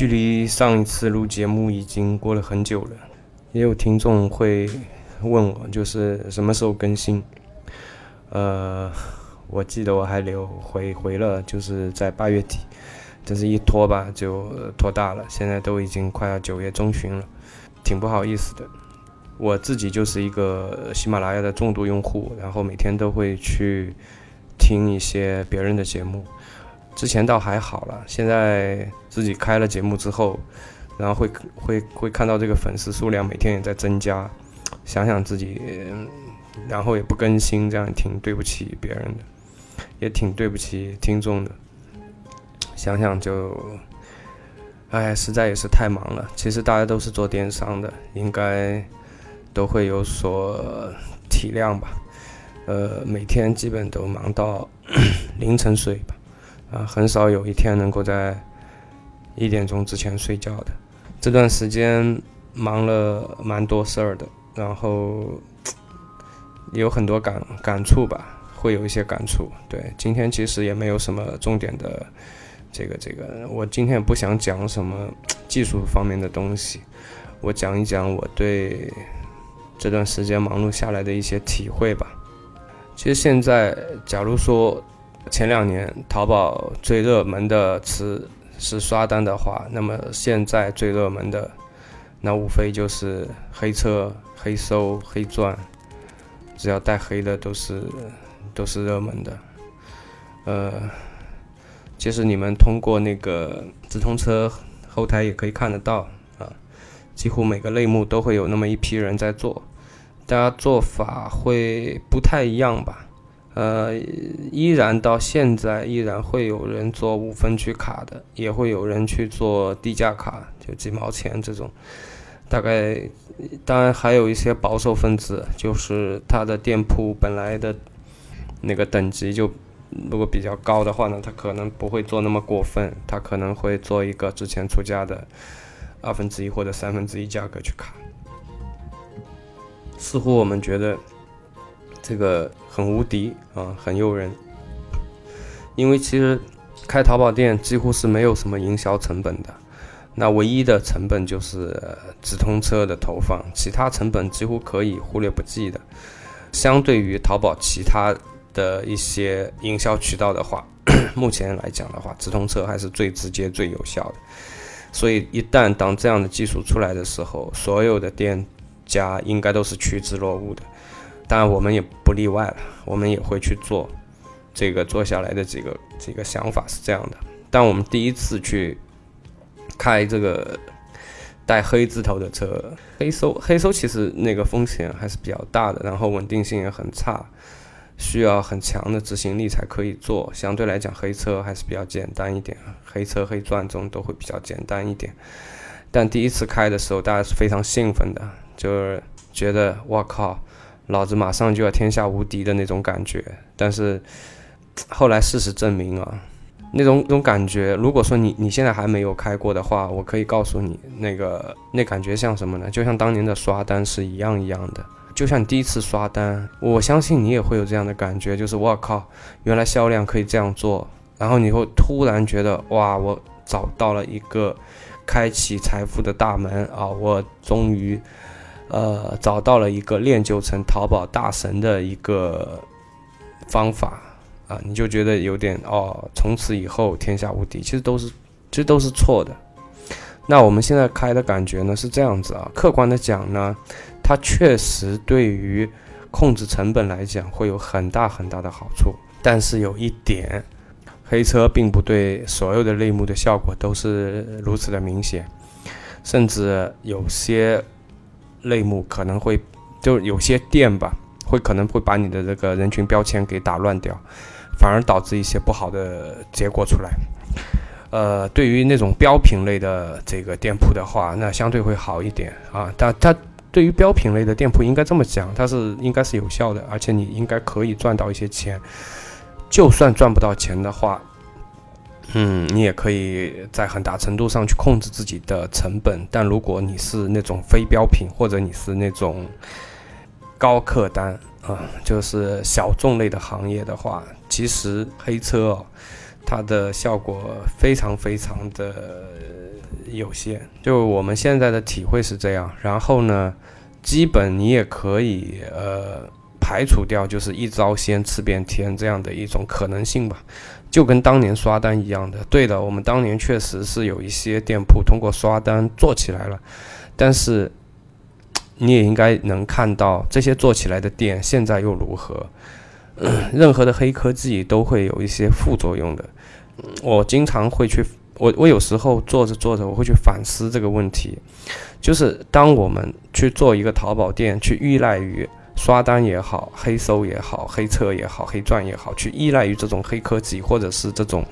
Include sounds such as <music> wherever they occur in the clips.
距离上一次录节目已经过了很久了，也有听众会问我，就是什么时候更新？呃，我记得我还留回回了，就是在八月底，但是一拖吧就拖大了，现在都已经快要九月中旬了，挺不好意思的。我自己就是一个喜马拉雅的重度用户，然后每天都会去听一些别人的节目。之前倒还好了，现在自己开了节目之后，然后会会会看到这个粉丝数量每天也在增加，想想自己，然后也不更新，这样挺对不起别人的，也挺对不起听众的。想想就，哎，实在也是太忙了。其实大家都是做电商的，应该。都会有所体谅吧，呃，每天基本都忙到 <coughs> 凌晨睡吧，啊，很少有一天能够在一点钟之前睡觉的。这段时间忙了蛮多事儿的，然后有很多感感触吧，会有一些感触。对，今天其实也没有什么重点的，这个这个，我今天也不想讲什么技术方面的东西，我讲一讲我对。这段时间忙碌下来的一些体会吧。其实现在，假如说前两年淘宝最热门的词是刷单的话，那么现在最热门的那无非就是黑车、黑收、黑钻，只要带黑的都是都是热门的。呃，其实你们通过那个直通车后台也可以看得到啊，几乎每个类目都会有那么一批人在做。大家做法会不太一样吧？呃，依然到现在依然会有人做五分区卡的，也会有人去做低价卡，就几毛钱这种。大概，当然还有一些保守分子，就是他的店铺本来的那个等级就如果比较高的话呢，他可能不会做那么过分，他可能会做一个之前出价的二分之一或者三分之一价格去卡。似乎我们觉得这个很无敌啊，很诱人。因为其实开淘宝店几乎是没有什么营销成本的，那唯一的成本就是直通车的投放，其他成本几乎可以忽略不计的。相对于淘宝其他的一些营销渠道的话，<coughs> 目前来讲的话，直通车还是最直接、最有效的。所以一旦当这样的技术出来的时候，所有的店。家应该都是趋之若鹜的，当然我们也不例外了，我们也会去做这个做下来的这个这个想法是这样的。但我们第一次去开这个带黑字头的车，黑收黑收其实那个风险还是比较大的，然后稳定性也很差，需要很强的执行力才可以做。相对来讲，黑车还是比较简单一点，黑车黑钻中都会比较简单一点。但第一次开的时候，大家是非常兴奋的。就是觉得我靠，老子马上就要天下无敌的那种感觉。但是后来事实证明啊，那种那种感觉，如果说你你现在还没有开过的话，我可以告诉你，那个那感觉像什么呢？就像当年的刷单是一样一样的。就像第一次刷单，我相信你也会有这样的感觉，就是我靠，原来销量可以这样做。然后你会突然觉得哇，我找到了一个开启财富的大门啊！我终于。呃，找到了一个练就成淘宝大神的一个方法啊，你就觉得有点哦，从此以后天下无敌，其实都是，其实都是错的。那我们现在开的感觉呢是这样子啊，客观的讲呢，它确实对于控制成本来讲会有很大很大的好处，但是有一点，黑车并不对所有的类目的效果都是如此的明显，甚至有些。类目可能会，就有些店吧，会可能会把你的这个人群标签给打乱掉，反而导致一些不好的结果出来。呃，对于那种标品类的这个店铺的话，那相对会好一点啊。它它对于标品类的店铺应该这么讲，它是应该是有效的，而且你应该可以赚到一些钱。就算赚不到钱的话。嗯，你也可以在很大程度上去控制自己的成本，但如果你是那种非标品，或者你是那种高客单啊，就是小众类的行业的话，其实黑车哦，它的效果非常非常的有限。就我们现在的体会是这样，然后呢，基本你也可以呃排除掉，就是一招鲜吃遍天这样的一种可能性吧。就跟当年刷单一样的，对的，我们当年确实是有一些店铺通过刷单做起来了，但是你也应该能看到这些做起来的店现在又如何？<coughs> 任何的黑科技都会有一些副作用的。我经常会去，我我有时候做着做着，我会去反思这个问题，就是当我们去做一个淘宝店，去依赖于。刷单也好，黑搜也好，黑车也好，黑钻也好，去依赖于这种黑科技或者是这种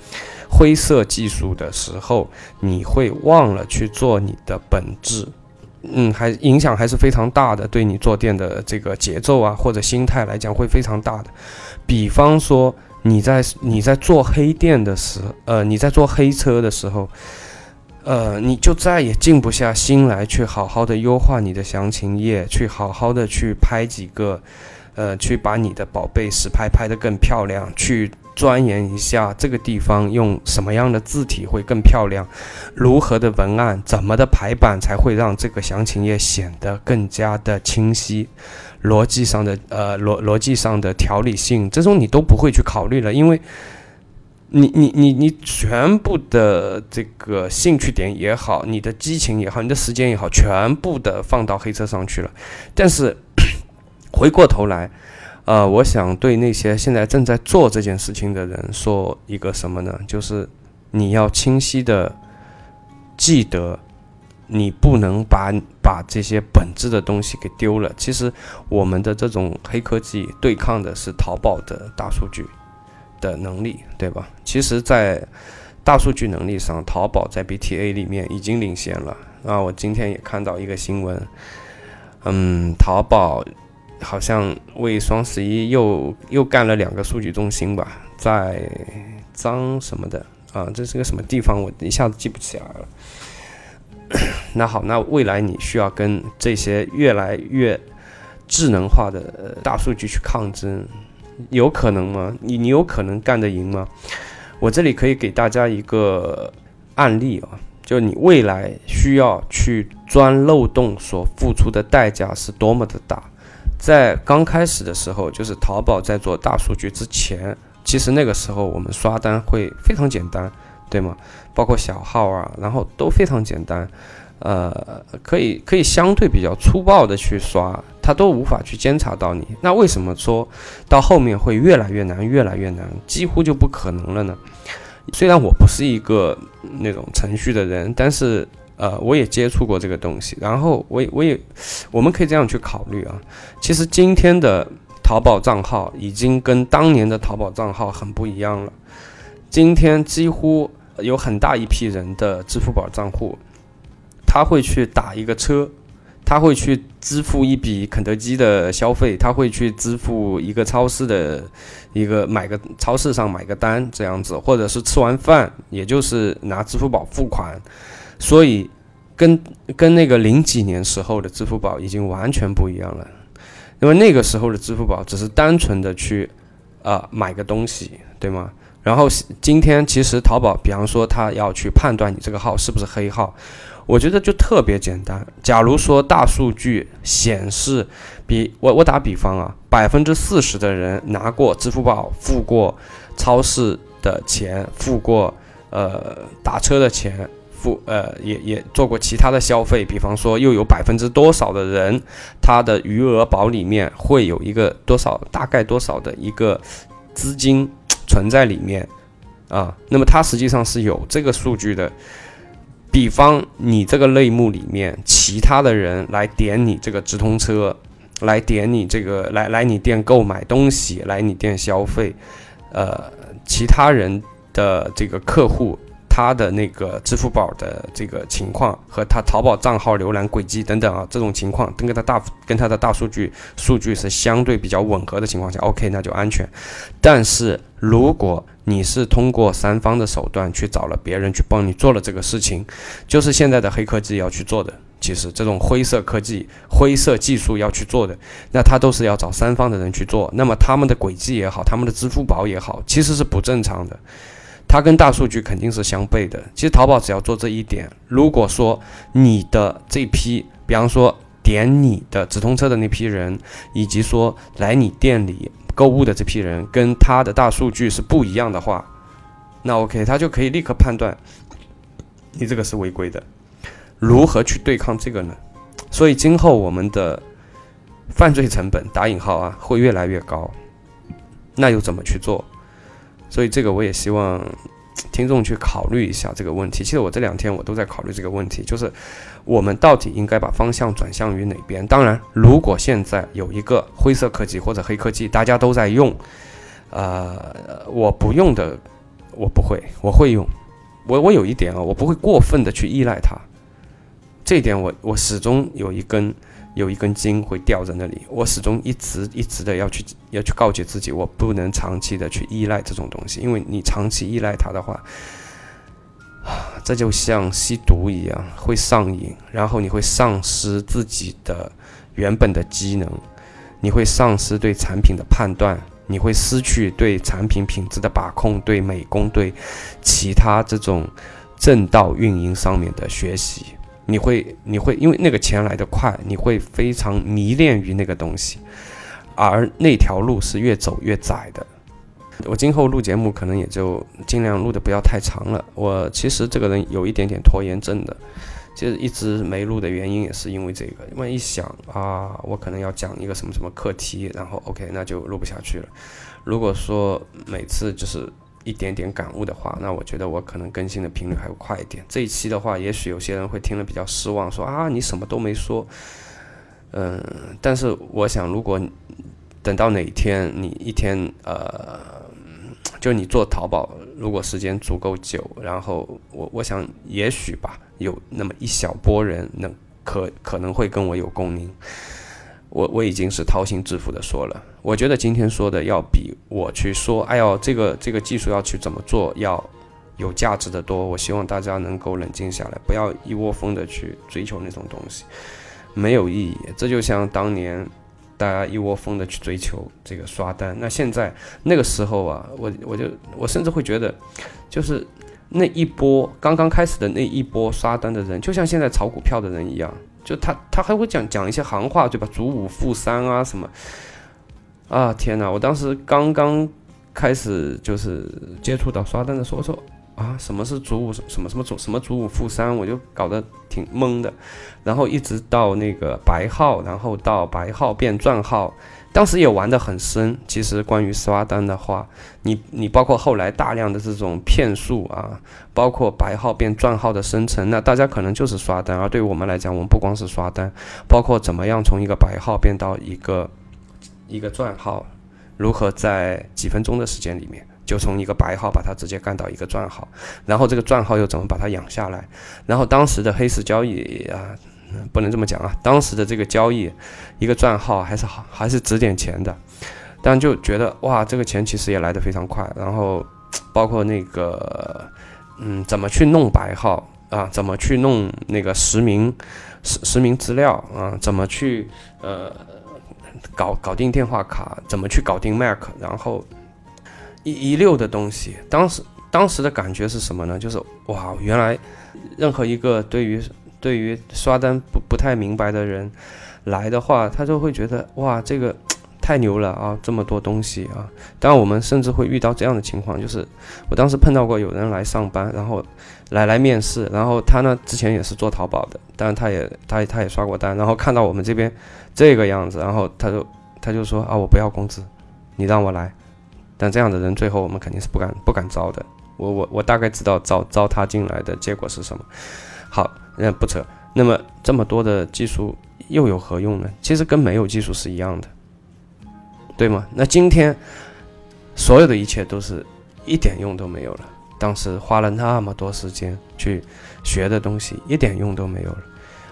灰色技术的时候，你会忘了去做你的本质，嗯，还影响还是非常大的，对你做店的这个节奏啊或者心态来讲会非常大的。比方说你在你在做黑店的时，呃，你在做黑车的时候。呃，你就再也静不下心来去好好的优化你的详情页，去好好的去拍几个，呃，去把你的宝贝实拍拍得更漂亮，去钻研一下这个地方用什么样的字体会更漂亮，如何的文案，怎么的排版才会让这个详情页显得更加的清晰，逻辑上的呃逻逻辑上的条理性，这种你都不会去考虑了，因为。你你你你全部的这个兴趣点也好，你的激情也好，你的时间也好，全部的放到黑车上去了。但是回过头来，呃，我想对那些现在正在做这件事情的人说一个什么呢？就是你要清晰的记得，你不能把把这些本质的东西给丢了。其实我们的这种黑科技对抗的是淘宝的大数据。的能力，对吧？其实，在大数据能力上，淘宝在 BTA 里面已经领先了。啊，我今天也看到一个新闻，嗯，淘宝好像为双十一又又干了两个数据中心吧，在张什么的啊，这是个什么地方？我一下子记不起来了。<coughs> 那好，那未来你需要跟这些越来越智能化的大数据去抗争。有可能吗？你你有可能干得赢吗？我这里可以给大家一个案例啊，就你未来需要去钻漏洞所付出的代价是多么的大。在刚开始的时候，就是淘宝在做大数据之前，其实那个时候我们刷单会非常简单，对吗？包括小号啊，然后都非常简单。呃，可以可以相对比较粗暴的去刷，它都无法去监察到你。那为什么说到后面会越来越难，越来越难，几乎就不可能了呢？虽然我不是一个那种程序的人，但是呃，我也接触过这个东西。然后我也我也，我们可以这样去考虑啊。其实今天的淘宝账号已经跟当年的淘宝账号很不一样了。今天几乎有很大一批人的支付宝账户。他会去打一个车，他会去支付一笔肯德基的消费，他会去支付一个超市的一个买个超市上买个单这样子，或者是吃完饭，也就是拿支付宝付款。所以，跟跟那个零几年时候的支付宝已经完全不一样了，因为那个时候的支付宝只是单纯的去啊买个东西，对吗？然后今天其实淘宝，比方说他要去判断你这个号是不是黑号。我觉得就特别简单。假如说大数据显示，比我我打比方啊，百分之四十的人拿过支付宝付过超市的钱，付过呃打车的钱，付呃也也做过其他的消费。比方说，又有百分之多少的人，他的余额宝里面会有一个多少大概多少的一个资金存在里面啊？那么它实际上是有这个数据的。比方你这个类目里面，其他的人来点你这个直通车，来点你这个来来你店购买东西，来你店消费，呃，其他人的这个客户，他的那个支付宝的这个情况和他淘宝账号浏览轨迹等等啊，这种情况跟他的大跟他的大数据数据是相对比较吻合的情况下，OK，那就安全。但是如果你是通过三方的手段去找了别人去帮你做了这个事情，就是现在的黑科技要去做的。其实这种灰色科技、灰色技术要去做的，那他都是要找三方的人去做。那么他们的轨迹也好，他们的支付宝也好，其实是不正常的。它跟大数据肯定是相悖的。其实淘宝只要做这一点，如果说你的这批，比方说点你的直通车的那批人，以及说来你店里购物的这批人，跟他的大数据是不一样的话，那 OK，他就可以立刻判断你这个是违规的。如何去对抗这个呢？所以今后我们的犯罪成本打引号啊会越来越高，那又怎么去做？所以这个我也希望 <tsk> 听众去考虑一下这个问题。其实我这两天我都在考虑这个问题，就是我们到底应该把方向转向于哪边？当然，如果现在有一个灰色科技或者黑科技，大家都在用，呃，我不用的，我不会，我会用。我我有一点啊，我不会过分的去依赖它。这一点我我始终有一根有一根筋会吊在那里，我始终一直一直的要去要去告诫自己，我不能长期的去依赖这种东西，因为你长期依赖它的话，这就像吸毒一样会上瘾，然后你会丧失自己的原本的机能，你会丧失对产品的判断，你会失去对产品品质的把控，对美工对其他这种正道运营上面的学习。你会，你会因为那个钱来得快，你会非常迷恋于那个东西，而那条路是越走越窄的。我今后录节目可能也就尽量录的不要太长了。我其实这个人有一点点拖延症的，其实一直没录的原因也是因为这个。因为一想啊，我可能要讲一个什么什么课题，然后 OK，那就录不下去了。如果说每次就是。一点点感悟的话，那我觉得我可能更新的频率还会快一点。这一期的话，也许有些人会听了比较失望，说啊你什么都没说。嗯，但是我想，如果等到哪一天你一天呃，就你做淘宝，如果时间足够久，然后我我想也许吧，有那么一小波人能可可能会跟我有共鸣。我我已经是掏心置腹的说了，我觉得今天说的要比我去说，哎呦，这个这个技术要去怎么做，要有价值的多。我希望大家能够冷静下来，不要一窝蜂的去追求那种东西，没有意义。这就像当年大家一窝蜂的去追求这个刷单，那现在那个时候啊，我我就我甚至会觉得，就是那一波刚刚开始的那一波刷单的人，就像现在炒股票的人一样。就他，他还会讲讲一些行话，对吧？主五副三啊，什么？啊，天哪！我当时刚刚开始就是接触到刷单的时候，说啊，什么是主五？什么什么主什么主五副三？我就搞得挺懵的。然后一直到那个白号，然后到白号变钻号。当时也玩得很深。其实关于刷单的话，你你包括后来大量的这种骗术啊，包括白号变赚号的生成，那大家可能就是刷单。而对于我们来讲，我们不光是刷单，包括怎么样从一个白号变到一个一个赚号，如何在几分钟的时间里面就从一个白号把它直接干到一个赚号，然后这个赚号又怎么把它养下来？然后当时的黑市交易啊。不能这么讲啊！当时的这个交易，一个赚号还是好，还是值点钱的。但就觉得哇，这个钱其实也来得非常快。然后，包括那个，嗯，怎么去弄白号啊？怎么去弄那个实名实实名资料啊？怎么去呃搞搞定电话卡？怎么去搞定 Mac？然后一一溜的东西。当时当时的感觉是什么呢？就是哇，原来任何一个对于对于刷单不不太明白的人来的话，他就会觉得哇，这个太牛了啊，这么多东西啊！当然，我们甚至会遇到这样的情况，就是我当时碰到过有人来上班，然后来来面试，然后他呢之前也是做淘宝的，但是他也他他也刷过单，然后看到我们这边这个样子，然后他就他就说啊，我不要工资，你让我来。但这样的人最后我们肯定是不敢不敢招的。我我我大概知道招招他进来的结果是什么。好。那不扯，那么这么多的技术又有何用呢？其实跟没有技术是一样的，对吗？那今天所有的一切都是一点用都没有了。当时花了那么多时间去学的东西，一点用都没有了。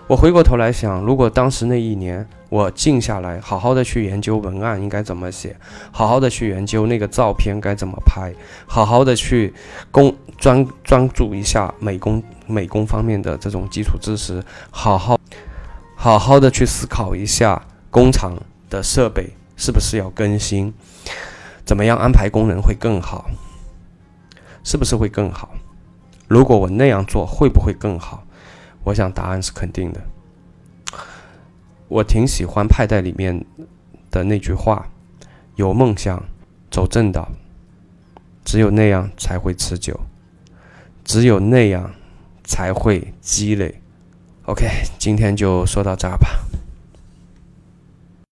我回过头来想，如果当时那一年我静下来，好好的去研究文案应该怎么写，好好的去研究那个照片该怎么拍，好好的去工专专注一下美工美工方面的这种基础知识，好好好好的去思考一下工厂的设备是不是要更新，怎么样安排工人会更好。是不是会更好？如果我那样做，会不会更好？我想答案是肯定的。我挺喜欢派代里面的那句话：“有梦想，走正道，只有那样才会持久，只有那样才会积累。” OK，今天就说到这儿吧。